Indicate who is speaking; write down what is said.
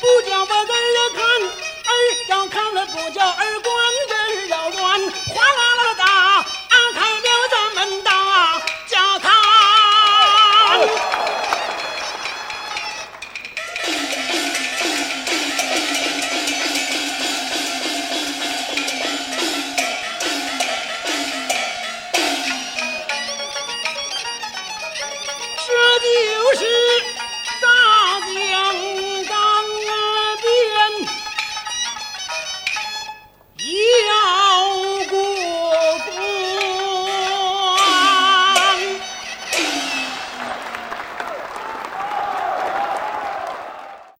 Speaker 1: 不叫外人来看儿要看了不叫二光人要管